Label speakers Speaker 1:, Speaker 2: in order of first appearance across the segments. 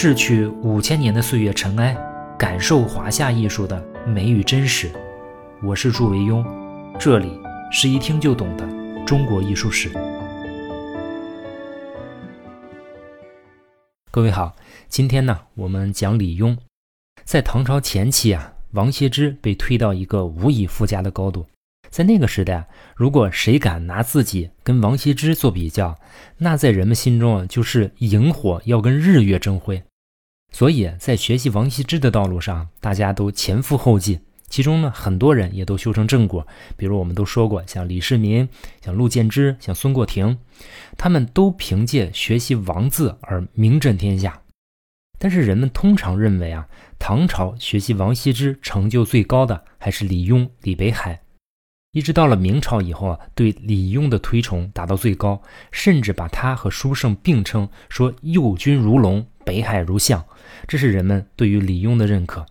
Speaker 1: 逝去五千年的岁月尘埃，感受华夏艺术的美与真实。我是祝维庸，这里是一听就懂的中国艺术史。各位好，今天呢，我们讲李邕。在唐朝前期啊，王羲之被推到一个无以复加的高度。在那个时代，如果谁敢拿自己跟王羲之做比较，那在人们心中啊，就是萤火要跟日月争辉。所以在学习王羲之的道路上，大家都前赴后继。其中呢，很多人也都修成正果，比如我们都说过，像李世民、像陆建之、像孙过庭，他们都凭借学习王字而名震天下。但是人们通常认为啊，唐朝学习王羲之成就最高的还是李邕、李北海。一直到了明朝以后啊，对李邕的推崇达到最高，甚至把他和书圣并称，说右军如龙，北海如象，这是人们对于李邕的认可。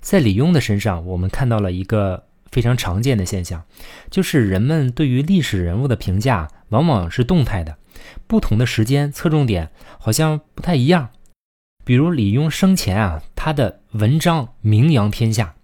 Speaker 1: 在李邕的身上，我们看到了一个非常常见的现象，就是人们对于历史人物的评价往往是动态的，不同的时间侧重点好像不太一样。比如李邕生前啊，他的文章名扬天下，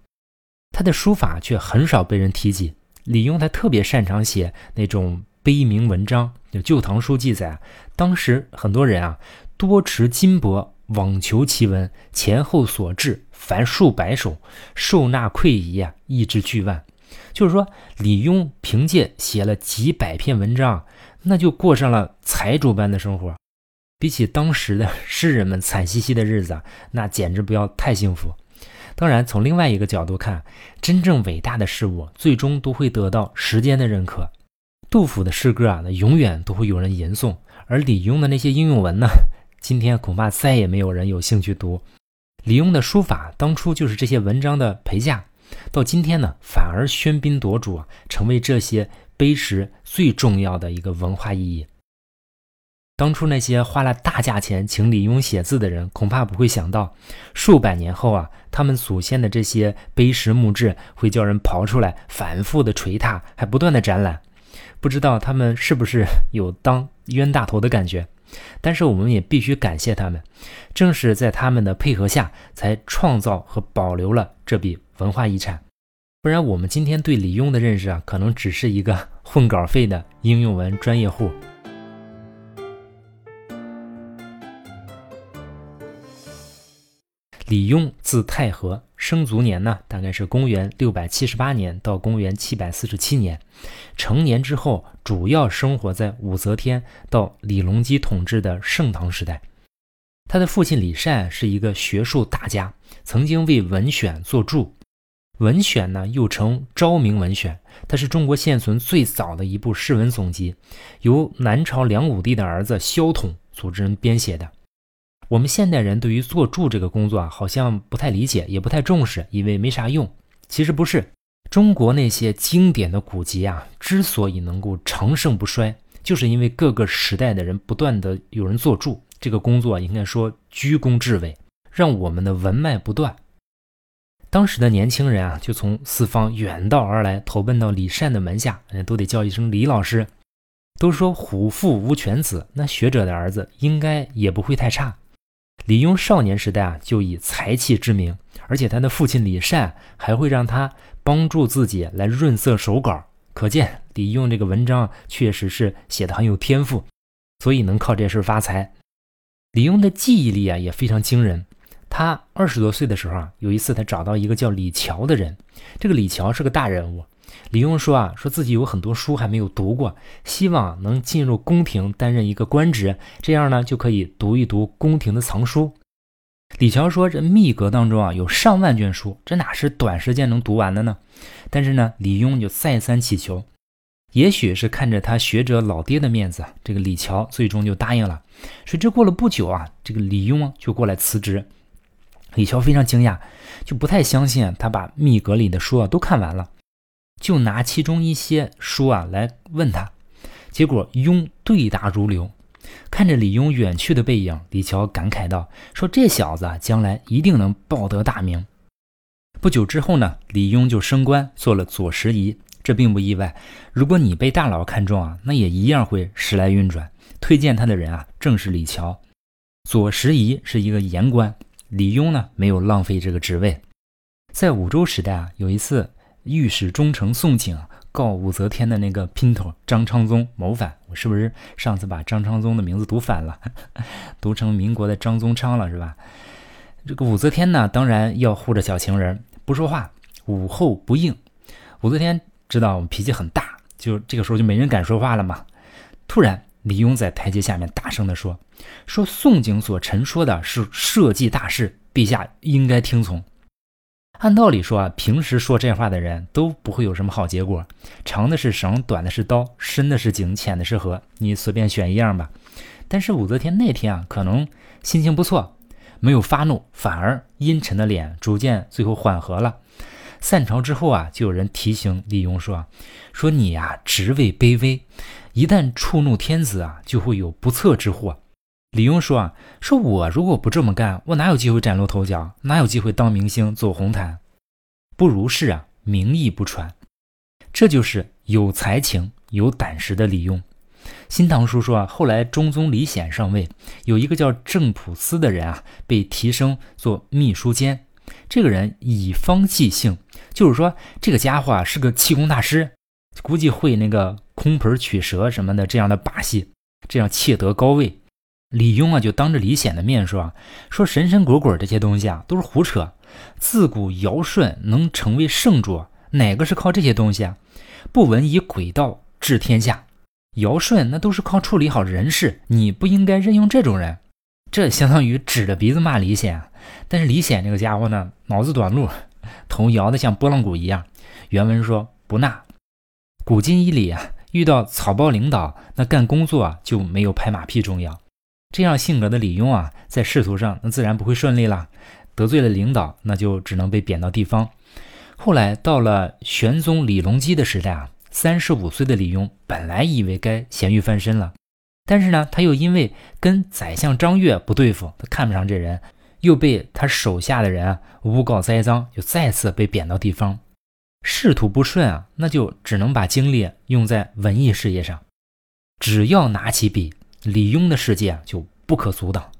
Speaker 1: 他的书法却很少被人提及。李邕他特别擅长写那种碑铭文章，就《旧唐书》记载，当时很多人啊多持金帛网求其文，前后所至凡数百首，受纳馈仪啊，意之巨万。就是说，李邕凭借写了几百篇文章，那就过上了财主般的生活，比起当时的诗人们惨兮兮的日子，那简直不要太幸福。当然，从另外一个角度看，真正伟大的事物最终都会得到时间的认可。杜甫的诗歌啊，那永远都会有人吟诵；而李邕的那些应用文呢，今天恐怕再也没有人有兴趣读。李邕的书法当初就是这些文章的陪嫁，到今天呢，反而喧宾夺主，成为这些碑石最重要的一个文化意义。当初那些花了大价钱请李邕写字的人，恐怕不会想到，数百年后啊，他们祖先的这些碑石墓志会叫人刨出来，反复的捶踏，还不断的展览。不知道他们是不是有当冤大头的感觉？但是我们也必须感谢他们，正是在他们的配合下，才创造和保留了这笔文化遗产。不然，我们今天对李邕的认识啊，可能只是一个混稿费的应用文专业户。李邕字太和，生卒年呢，大概是公元六百七十八年到公元七百四十七年。成年之后，主要生活在武则天到李隆基统治的盛唐时代。他的父亲李善是一个学术大家，曾经为《文选》作注。《文选》呢，又称《昭明文选》，它是中国现存最早的一部诗文总集，由南朝梁武帝的儿子萧统组织人编写的。我们现代人对于做注这个工作啊，好像不太理解，也不太重视，以为没啥用。其实不是，中国那些经典的古籍啊，之所以能够长盛不衰，就是因为各个时代的人不断的有人做注，这个工作应该说居功至伟，让我们的文脉不断。当时的年轻人啊，就从四方远道而来，投奔到李善的门下，人都得叫一声李老师。都说虎父无犬子，那学者的儿子应该也不会太差。李邕少年时代啊，就以才气知名，而且他的父亲李善还会让他帮助自己来润色手稿，可见李邕这个文章确实是写的很有天赋，所以能靠这事发财。李邕的记忆力啊也非常惊人，他二十多岁的时候啊，有一次他找到一个叫李峤的人，这个李峤是个大人物。李邕说啊，说自己有很多书还没有读过，希望能进入宫廷担任一个官职，这样呢就可以读一读宫廷的藏书。李峤说，这密阁当中啊有上万卷书，这哪是短时间能读完的呢？但是呢，李邕就再三乞求，也许是看着他学者老爹的面子，这个李峤最终就答应了。谁知过了不久啊，这个李邕就过来辞职。李峤非常惊讶，就不太相信他把密阁里的书啊都看完了。就拿其中一些书啊来问他，结果庸对答如流。看着李雍远去的背影，李峤感慨道：“说这小子啊将来一定能报得大名。”不久之后呢，李雍就升官做了左拾遗，这并不意外。如果你被大佬看中啊，那也一样会时来运转。推荐他的人啊，正是李峤。左拾遗是一个言官，李雍呢没有浪费这个职位。在武周时代啊，有一次御史中丞宋璟告武则天的那个姘头张昌宗谋反，我是不是上次把张昌宗的名字读反了，读成民国的张宗昌了是吧？这个武则天呢，当然要护着小情人不说话，武后不应。武则天知道我脾气很大，就这个时候就没人敢说话了嘛。突然，李邕在台阶下面大声地说：“说宋璟所陈说的是社稷大事，陛下应该听从。”按道理说啊，平时说这话的人都不会有什么好结果。长的是绳，短的是刀，深的是井，浅的是河，你随便选一样吧。但是武则天那天啊，可能心情不错，没有发怒，反而阴沉的脸逐渐最后缓和了。散朝之后啊，就有人提醒李邕说：“说你呀，职位卑微，一旦触怒天子啊，就会有不测之祸。”李邕说：“啊，说我如果不这么干，我哪有机会崭露头角？哪有机会当明星、走红毯？不如是啊，名义不传。这就是有才情、有胆识的李邕。”《新唐书》说啊，后来中宗李显上位，有一个叫郑普思的人啊，被提升做秘书监。这个人以方济性，就是说这个家伙啊是个气功大师，估计会那个空盆取蛇什么的这样的把戏，这样窃得高位。李邕啊，就当着李显的面说啊：“说神神鬼鬼这些东西啊，都是胡扯。自古尧舜能成为圣主，哪个是靠这些东西啊？不闻以鬼道治天下。尧舜那都是靠处理好人事，你不应该任用这种人。这相当于指着鼻子骂李显。但是李显这个家伙呢，脑子短路，头摇得像拨浪鼓一样。原文说不纳。古今一理啊，遇到草包领导，那干工作啊就没有拍马屁重要。”这样性格的李邕啊，在仕途上那自然不会顺利了，得罪了领导，那就只能被贬到地方。后来到了玄宗李隆基的时代啊，三十五岁的李邕本来以为该咸鱼翻身了，但是呢，他又因为跟宰相张悦不对付，他看不上这人，又被他手下的人啊诬告栽赃，就再次被贬到地方。仕途不顺啊，那就只能把精力用在文艺事业上，只要拿起笔。李邕的世界啊，就不可阻挡，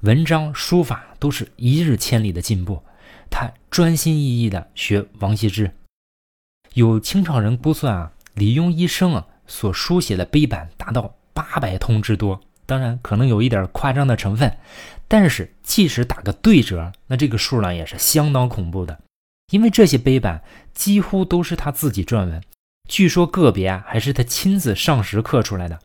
Speaker 1: 文章书法都是一日千里的进步。他专心一意的学王羲之。有清朝人估算啊，李邕一生啊所书写的碑版达到八百通之多。当然，可能有一点夸张的成分，但是即使打个对折，那这个数量也是相当恐怖的。因为这些碑版几乎都是他自己撰文，据说个别啊还是他亲自上石刻出来的。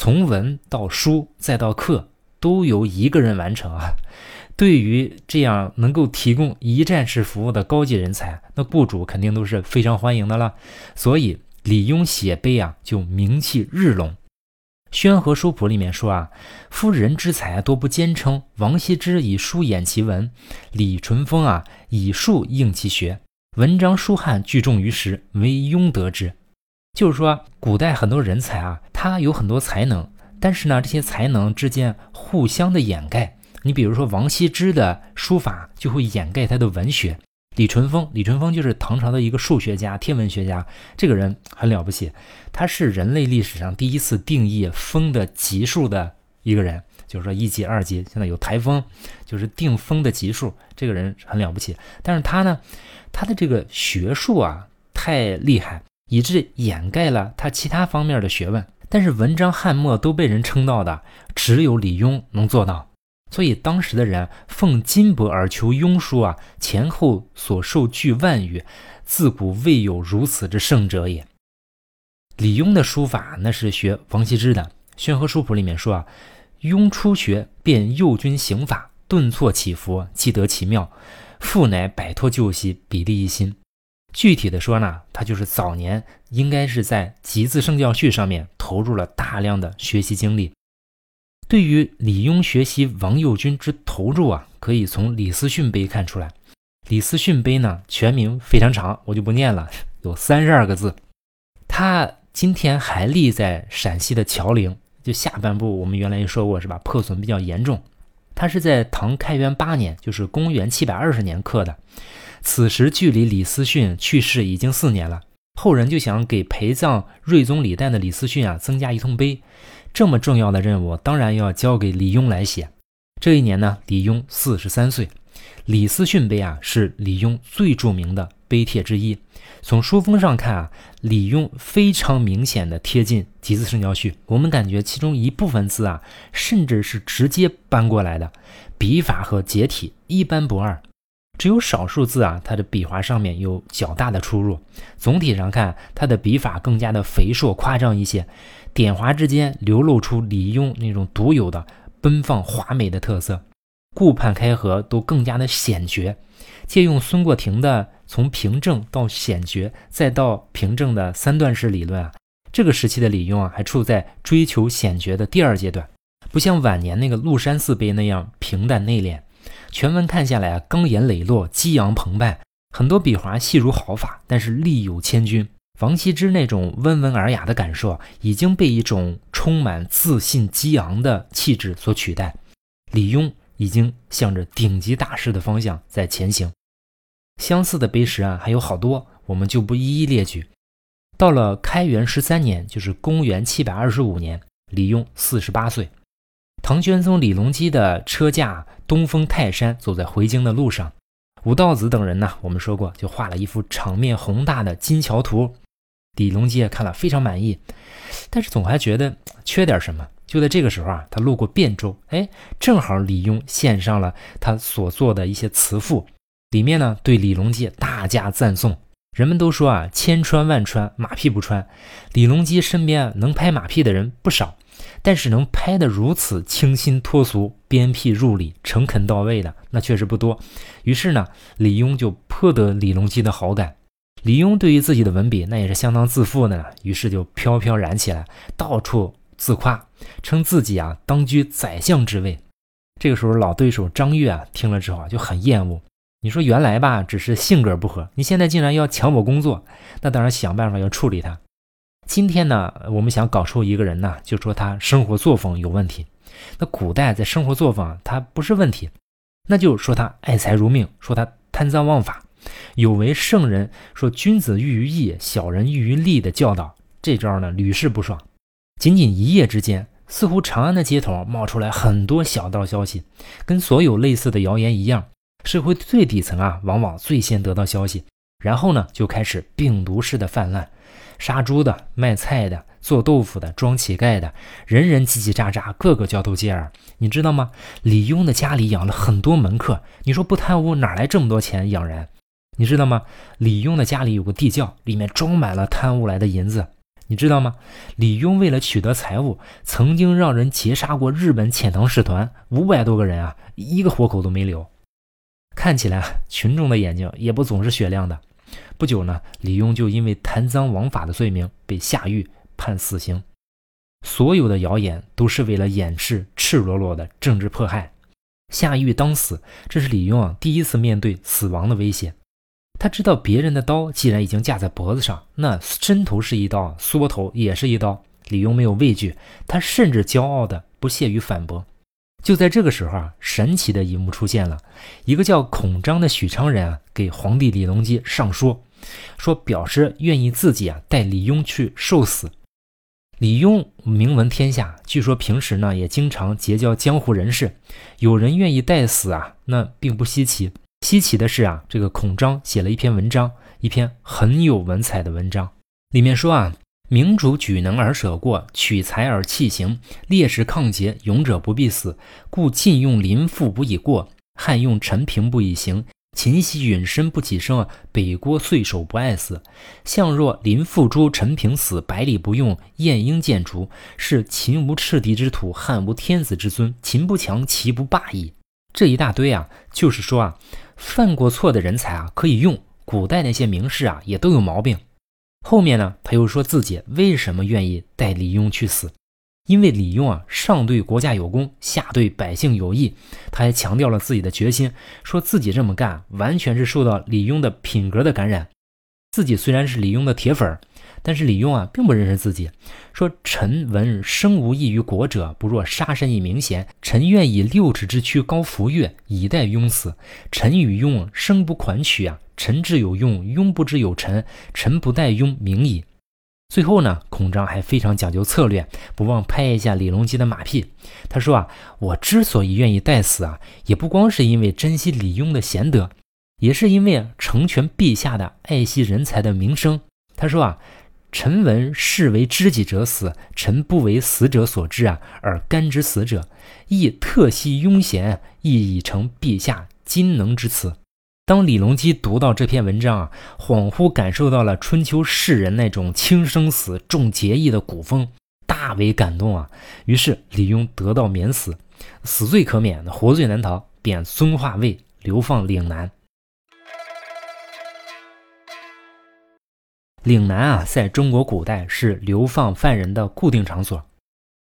Speaker 1: 从文到书再到刻，都由一个人完成啊！对于这样能够提供一站式服务的高级人才，那雇主肯定都是非常欢迎的了。所以李邕写碑啊，就名气日隆。《宣和书谱》里面说啊：“夫人之才多不坚称，王羲之以书掩其文，李淳风啊以术应其学，文章书翰俱重于时，唯庸得之。”就是说，古代很多人才啊，他有很多才能，但是呢，这些才能之间互相的掩盖。你比如说，王羲之的书法就会掩盖他的文学。李淳风，李淳风就是唐朝的一个数学家、天文学家，这个人很了不起，他是人类历史上第一次定义风的级数的一个人，就是说一级、二级，现在有台风，就是定风的级数，这个人很了不起。但是他呢，他的这个学术啊，太厉害。以致掩盖了他其他方面的学问，但是文章翰墨都被人称道的，只有李邕能做到。所以当时的人奉金帛而求庸书啊，前后所受巨万余，自古未有如此之圣者也。李邕的书法那是学王羲之的，《宣和书谱》里面说啊，庸初学便右军行法，顿挫起伏，既得其妙，复乃摆脱旧习，笔立一新。具体的说呢，他就是早年应该是在《集字圣教序》上面投入了大量的学习精力。对于李邕学习王右军之投入啊，可以从李思训碑看出来。李思训碑呢，全名非常长，我就不念了，有三十二个字。他今天还立在陕西的乔陵，就下半部我们原来也说过是吧？破损比较严重。他是在唐开元八年，就是公元七百二十年刻的。此时距离李思训去世已经四年了，后人就想给陪葬睿宗李旦的李思训啊增加一通碑。这么重要的任务，当然要交给李邕来写。这一年呢，李邕四十三岁。李思训碑啊，是李邕最著名的碑帖之一。从书封上看啊，李邕非常明显的贴近集字圣教序。我们感觉其中一部分字啊，甚至是直接搬过来的，笔法和结体一般不二。只有少数字啊，它的笔画上面有较大的出入。总体上看，它的笔法更加的肥硕夸张一些，点划之间流露出李邕那种独有的奔放华美的特色。顾盼开合都更加的险绝，借用孙过庭的从平正到险绝再到平正的三段式理论啊，这个时期的李邕啊还处在追求险绝的第二阶段，不像晚年那个麓山寺碑那样平淡内敛。全文看下来啊，刚言磊落，激昂澎湃，很多笔划细如毫发，但是力有千钧。王羲之那种温文尔雅的感受啊已经被一种充满自信激昂的气质所取代。李邕。已经向着顶级大师的方向在前行。相似的碑石啊还有好多，我们就不一一列举。到了开元十三年，就是公元七百二十五年，李邕四十八岁。唐玄宗李隆基的车驾东封泰山，走在回京的路上，吴道子等人呢，我们说过就画了一幅场面宏大的金桥图。李隆基也看了非常满意，但是总还觉得缺点什么。就在这个时候啊，他路过汴州，哎，正好李邕献上了他所做的一些词赋，里面呢对李隆基大加赞颂。人们都说啊，千穿万穿，马屁不穿。李隆基身边能拍马屁的人不少，但是能拍得如此清新脱俗、鞭辟入里、诚恳到位的，那确实不多。于是呢，李邕就颇得李隆基的好感。李邕对于自己的文笔那也是相当自负的呢，于是就飘飘然起来，到处。自夸，称自己啊当居宰相之位。这个时候，老对手张悦啊听了之后啊就很厌恶。你说原来吧只是性格不合，你现在竟然要抢我工作，那当然想办法要处理他。今天呢，我们想搞出一个人呢，就说他生活作风有问题。那古代在生活作风，他不是问题，那就说他爱财如命，说他贪赃枉法，有违圣人说君子喻于义，小人喻于利的教导。这招呢屡试不爽。仅仅一夜之间，似乎长安的街头冒出来很多小道消息，跟所有类似的谣言一样，社会最底层啊，往往最先得到消息，然后呢，就开始病毒式的泛滥，杀猪的、卖菜的、做豆腐的、装乞丐的，人人叽叽喳喳，个个交头接耳。你知道吗？李邕的家里养了很多门客，你说不贪污哪来这么多钱养人？你知道吗？李邕的家里有个地窖，里面装满了贪污来的银子。你知道吗？李邕为了取得财物，曾经让人劫杀过日本遣唐使团五百多个人啊，一个活口都没留。看起来群众的眼睛也不总是雪亮的。不久呢，李邕就因为贪赃枉法的罪名被下狱判死刑。所有的谣言都是为了掩饰赤裸裸的政治迫害。下狱当死，这是李邕啊第一次面对死亡的威胁。他知道别人的刀既然已经架在脖子上，那伸头是一刀，缩头也是一刀。李邕没有畏惧，他甚至骄傲的不屑于反驳。就在这个时候啊，神奇的一幕出现了，一个叫孔章的许昌人啊，给皇帝李隆基上书，说表示愿意自己啊带李邕去受死。李邕名闻天下，据说平时呢也经常结交江湖人士，有人愿意带死啊，那并不稀奇。稀奇的是啊，这个孔章写了一篇文章，一篇很有文采的文章，里面说啊，明主举能而舍过，取财而弃行，烈士抗节，勇者不必死，故晋用林赋不以过，汉用陈平不以行，秦西允身不起声，北郭岁守不爱死。相若林赋诛，陈平死，百里不用，晏婴见逐，是秦无赤敌之土，汉无天子之尊，秦不强，齐不霸矣。这一大堆啊，就是说啊。犯过错的人才啊，可以用。古代那些名士啊，也都有毛病。后面呢，他又说自己为什么愿意带李庸去死？因为李庸啊，上对国家有功，下对百姓有益。他还强调了自己的决心，说自己这么干完全是受到李庸的品格的感染。自己虽然是李庸的铁粉儿。但是李邕啊，并不认识自己，说：“臣闻生无益于国者，不若杀身以明贤。臣愿以六尺之躯高浮跃，以待庸死。臣与庸生不款曲啊！臣之有庸，庸不知有臣。臣不待庸，明矣。”最后呢，孔章还非常讲究策略，不忘拍一下李隆基的马屁。他说啊，我之所以愿意待死啊，也不光是因为珍惜李庸的贤德，也是因为成全陛下的爱惜人才的名声。他说啊，臣闻士为知己者死，臣不为死者所知啊，而甘之死者，亦特惜庸贤，亦已成陛下今能之词。当李隆基读到这篇文章啊，恍惚感受到了春秋士人那种轻生死、重节义的古风，大为感动啊。于是李庸得到免死，死罪可免，活罪难逃，便尊化位，流放岭南。岭南啊，在中国古代是流放犯人的固定场所。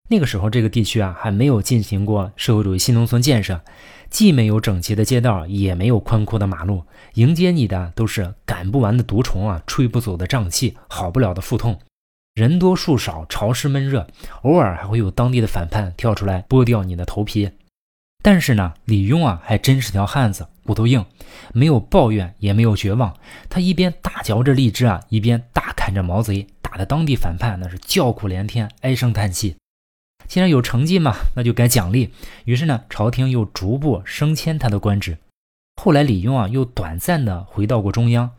Speaker 1: 那个时候，这个地区啊，还没有进行过社会主义新农村建设。既没有整齐的街道，也没有宽阔的马路，迎接你的都是赶不完的毒虫啊，吹不走的瘴气，好不了的腹痛。人多树少，潮湿闷热，偶尔还会有当地的反叛跳出来剥掉你的头皮。但是呢，李庸啊，还真是条汉子，骨头硬，没有抱怨，也没有绝望。他一边大嚼着荔枝啊，一边大砍着毛贼，打的当地反叛那是叫苦连天，唉声叹气。既然有成绩嘛，那就该奖励。于是呢，朝廷又逐步升迁他的官职。后来李庸啊，又短暂的回到过中央。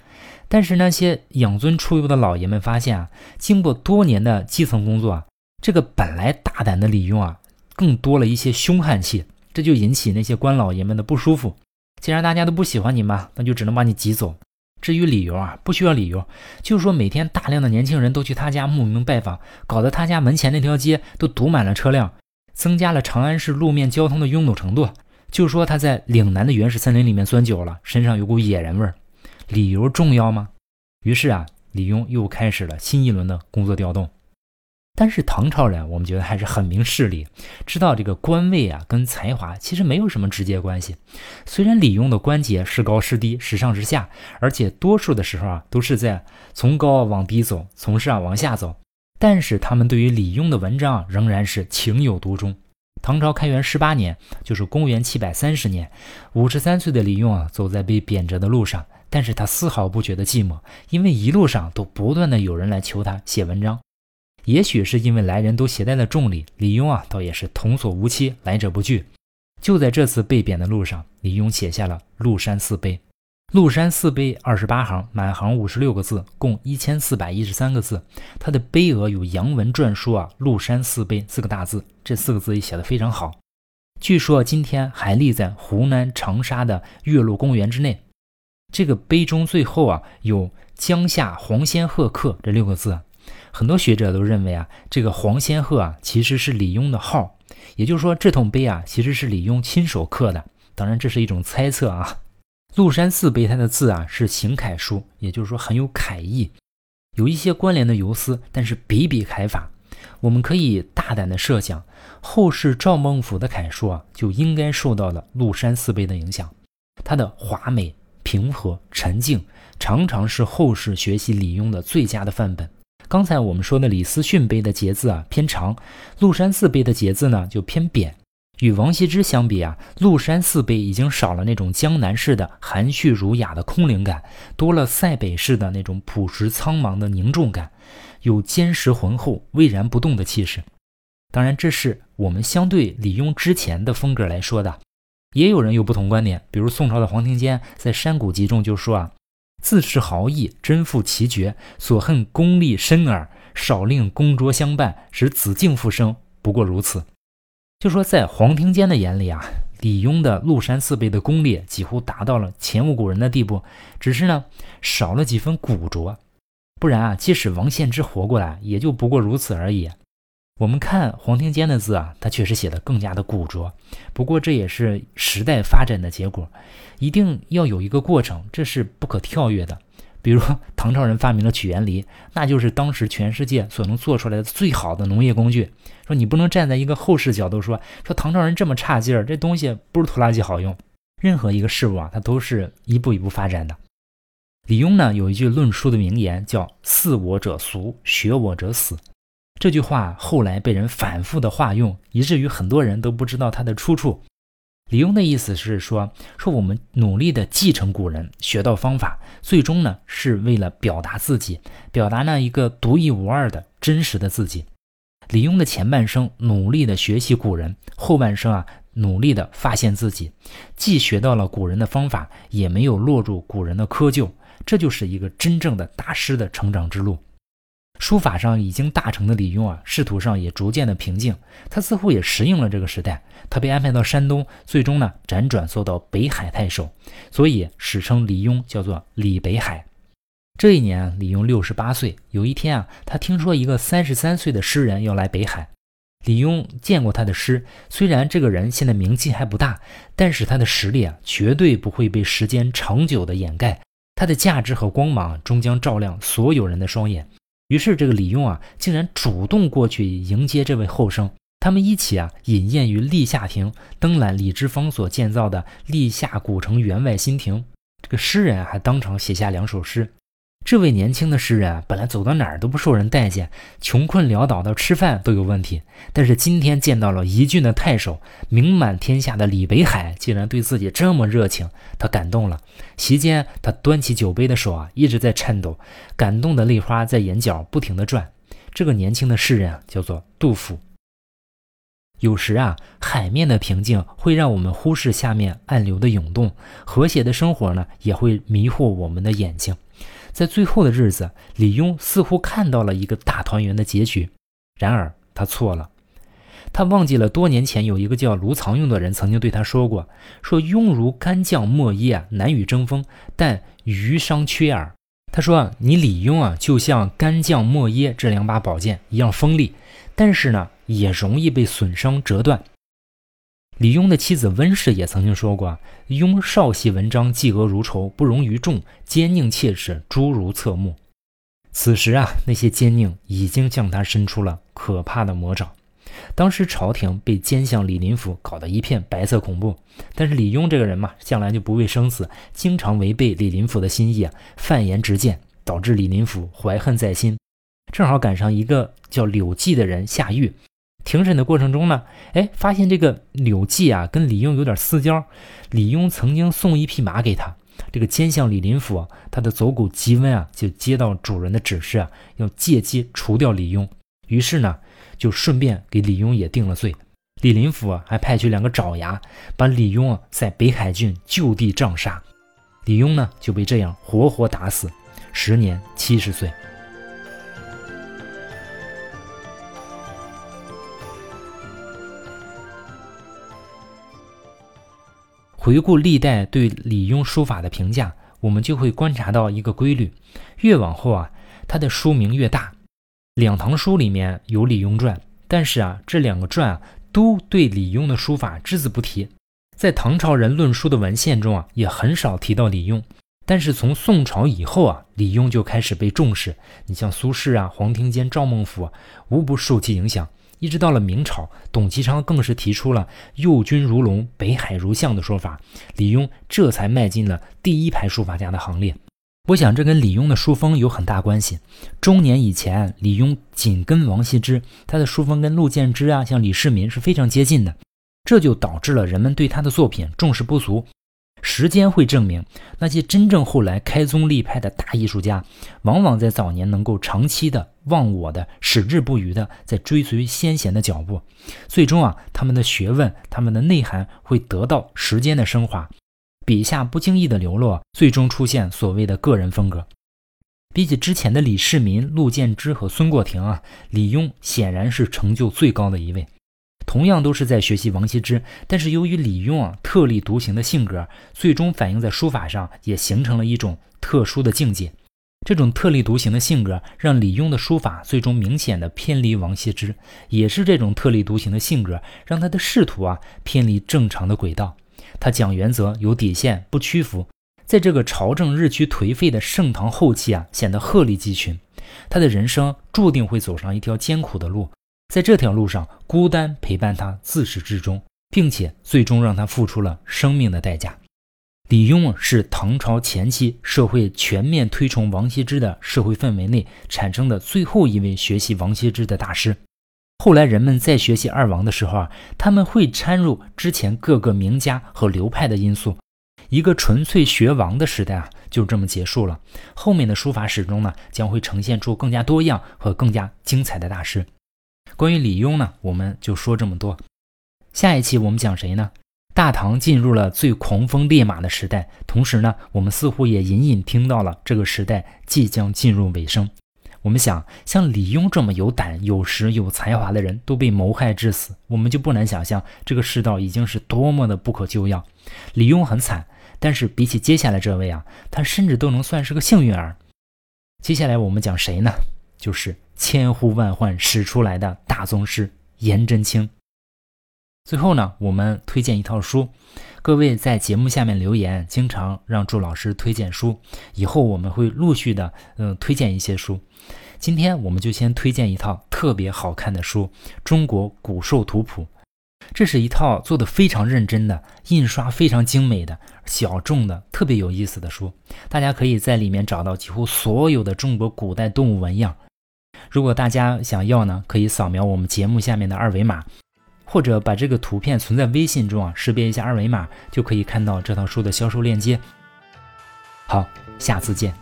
Speaker 1: 但是那些养尊处优的老爷们发现啊，经过多年的基层工作啊，这个本来大胆的李庸啊，更多了一些凶悍气，这就引起那些官老爷们的不舒服。既然大家都不喜欢你嘛，那就只能把你挤走。至于理由啊，不需要理由，就是说每天大量的年轻人都去他家慕名拜访，搞得他家门前那条街都堵满了车辆，增加了长安市路面交通的拥堵程度。就说他在岭南的原始森林里面钻久了，身上有股野人味儿，理由重要吗？于是啊，李庸又开始了新一轮的工作调动。但是唐朝人，我们觉得还是很明事理，知道这个官位啊跟才华其实没有什么直接关系。虽然李庸的官阶是高是低，时上时下，而且多数的时候啊都是在从高往低走，从上往下走，但是他们对于李庸的文章仍然是情有独钟。唐朝开元十八年，就是公元七百三十年，五十三岁的李庸啊走在被贬谪的路上，但是他丝毫不觉得寂寞，因为一路上都不断的有人来求他写文章。也许是因为来人都携带了重礼，李庸啊，倒也是童叟无欺，来者不拒。就在这次被贬的路上，李庸写下了《鹿山四碑》。《鹿山四碑》二十八行，满行五十六个字，共一千四百一十三个字。它的碑额有阳文篆书啊，“鹿山四碑”四个大字，这四个字也写得非常好。据说今天还立在湖南长沙的岳麓公园之内。这个碑中最后啊，有“江夏黄仙鹤刻”这六个字。很多学者都认为啊，这个黄仙鹤啊其实是李庸的号，也就是说这桶碑啊其实是李庸亲手刻的。当然这是一种猜测啊。鹿山寺碑它的字啊是行楷书，也就是说很有楷意，有一些关联的游丝，但是笔笔楷法。我们可以大胆的设想，后世赵孟俯的楷书啊就应该受到了鹿山寺碑的影响。它的华美、平和、沉静，常常是后世学习李庸的最佳的范本。刚才我们说的李思训碑的节字啊偏长，鹿山寺碑的节字呢就偏扁。与王羲之相比啊，鹿山寺碑已经少了那种江南式的含蓄儒雅的空灵感，多了塞北式的那种朴实苍茫的凝重感，有坚实浑厚、巍然不动的气势。当然，这是我们相对李庸之前的风格来说的。也有人有不同观点，比如宋朝的黄庭坚在《山谷集》中就说啊。自恃豪逸，真负奇绝，所恨功力深耳，少令公卓相伴，使子敬复生，不过如此。就说在黄庭坚的眼里啊，李庸的麓山四碑的功力几乎达到了前无古人的地步，只是呢少了几分古拙，不然啊，即使王献之活过来，也就不过如此而已。我们看黄庭坚的字啊，他确实写的更加的古拙，不过这也是时代发展的结果，一定要有一个过程，这是不可跳跃的。比如唐朝人发明了曲园犁，那就是当时全世界所能做出来的最好的农业工具。说你不能站在一个后世角度说，说唐朝人这么差劲儿，这东西不如拖拉机好用。任何一个事物啊，它都是一步一步发展的。李庸呢有一句论书的名言，叫“似我者俗，学我者死”。这句话后来被人反复的化用，以至于很多人都不知道它的出处。李邕的意思是说，说我们努力的继承古人，学到方法，最终呢是为了表达自己，表达那一个独一无二的真实的自己。李邕的前半生努力的学习古人，后半生啊努力的发现自己，既学到了古人的方法，也没有落入古人的窠臼，这就是一个真正的大师的成长之路。书法上已经大成的李邕啊，仕途上也逐渐的平静，他似乎也适应了这个时代。他被安排到山东，最终呢辗转做到北海太守，所以史称李邕叫做李北海。这一年，李邕六十八岁。有一天啊，他听说一个三十三岁的诗人要来北海。李邕见过他的诗，虽然这个人现在名气还不大，但是他的实力啊，绝对不会被时间长久的掩盖。他的价值和光芒终将照亮所有人的双眼。于是，这个李用啊，竟然主动过去迎接这位后生。他们一起啊，饮宴于立夏亭，登览李之芳所建造的立夏古城员外新亭。这个诗人还当场写下两首诗。这位年轻的诗人本来走到哪儿都不受人待见，穷困潦倒到吃饭都有问题。但是今天见到了宜郡的太守，名满天下的李北海，竟然对自己这么热情，他感动了。席间，他端起酒杯的手啊一直在颤抖，感动的泪花在眼角不停地转。这个年轻的诗人叫做杜甫。有时啊，海面的平静会让我们忽视下面暗流的涌动，和谐的生活呢也会迷惑我们的眼睛。在最后的日子，李邕似乎看到了一个大团圆的结局，然而他错了。他忘记了多年前有一个叫卢藏用的人曾经对他说过：“说庸如干将莫邪啊，难与争锋，但余伤缺耳。”他说：“，你李邕啊，就像干将莫邪这两把宝剑一样锋利，但是呢，也容易被损伤折断。”李邕的妻子温氏也曾经说过：“邕少系文章，嫉恶如仇，不容于众，奸佞切齿，诸如侧目。”此时啊，那些奸佞已经向他伸出了可怕的魔爪。当时朝廷被奸相李林甫搞得一片白色恐怖，但是李邕这个人嘛，向来就不畏生死，经常违背李林甫的心意啊，犯言直谏，导致李林甫怀恨在心。正好赶上一个叫柳记的人下狱。庭审的过程中呢，哎，发现这个柳记啊跟李庸有点私交。李庸曾经送一匹马给他，这个奸相李林甫啊他的走狗吉温啊，就接到主人的指示啊，要借机除掉李庸。于是呢，就顺便给李庸也定了罪。李林甫啊，还派去两个爪牙，把李庸啊在北海郡就地杖杀。李庸呢就被这样活活打死，时年七十岁。回顾历代对李邕书法的评价，我们就会观察到一个规律：越往后啊，他的书名越大。两唐书里面有李邕传，但是啊，这两个传啊都对李邕的书法只字不提。在唐朝人论书的文献中啊，也很少提到李邕。但是从宋朝以后啊，李邕就开始被重视。你像苏轼啊、黄庭坚、赵孟頫，无不受其影响。一直到了明朝，董其昌更是提出了“右军如龙，北海如象”的说法，李邕这才迈进了第一排书法家的行列。我想这跟李邕的书风有很大关系。中年以前，李邕紧跟王羲之，他的书风跟陆建之啊，像李世民是非常接近的，这就导致了人们对他的作品重视不足。时间会证明，那些真正后来开宗立派的大艺术家，往往在早年能够长期的忘我的、矢志不渝的在追随先贤的脚步，最终啊，他们的学问、他们的内涵会得到时间的升华，笔下不经意的流落，最终出现所谓的个人风格。比起之前的李世民、陆建之和孙过庭啊，李邕显然是成就最高的一位。同样都是在学习王羲之，但是由于李邕啊特立独行的性格，最终反映在书法上，也形成了一种特殊的境界。这种特立独行的性格，让李邕的书法最终明显的偏离王羲之，也是这种特立独行的性格，让他的仕途啊偏离正常的轨道。他讲原则，有底线，不屈服，在这个朝政日趋颓废的盛唐后期啊，显得鹤立鸡群。他的人生注定会走上一条艰苦的路。在这条路上，孤单陪伴他自始至终，并且最终让他付出了生命的代价。李邕是唐朝前期社会全面推崇王羲之的社会氛围内产生的最后一位学习王羲之的大师。后来人们在学习二王的时候啊，他们会掺入之前各个名家和流派的因素，一个纯粹学王的时代啊就这么结束了。后面的书法史中呢，将会呈现出更加多样和更加精彩的大师。关于李邕呢，我们就说这么多。下一期我们讲谁呢？大唐进入了最狂风烈马的时代，同时呢，我们似乎也隐隐听到了这个时代即将进入尾声。我们想，像李邕这么有胆、有识、有才华的人都被谋害致死，我们就不难想象这个世道已经是多么的不可救药。李邕很惨，但是比起接下来这位啊，他甚至都能算是个幸运儿。接下来我们讲谁呢？就是千呼万唤始出来的大宗师颜真卿。最后呢，我们推荐一套书。各位在节目下面留言，经常让祝老师推荐书。以后我们会陆续的，嗯，推荐一些书。今天我们就先推荐一套特别好看的书《中国古兽图谱》。这是一套做的非常认真的、印刷非常精美的、小众的、特别有意思的书。大家可以在里面找到几乎所有的中国古代动物纹样。如果大家想要呢，可以扫描我们节目下面的二维码。或者把这个图片存在微信中啊，识别一下二维码，就可以看到这套书的销售链接。好，下次见。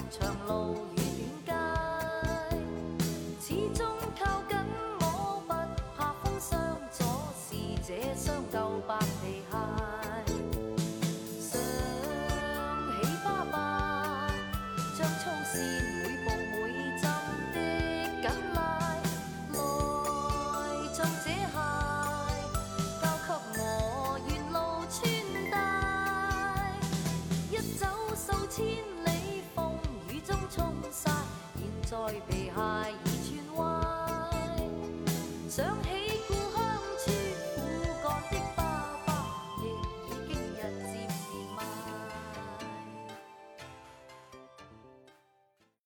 Speaker 2: 皮鞋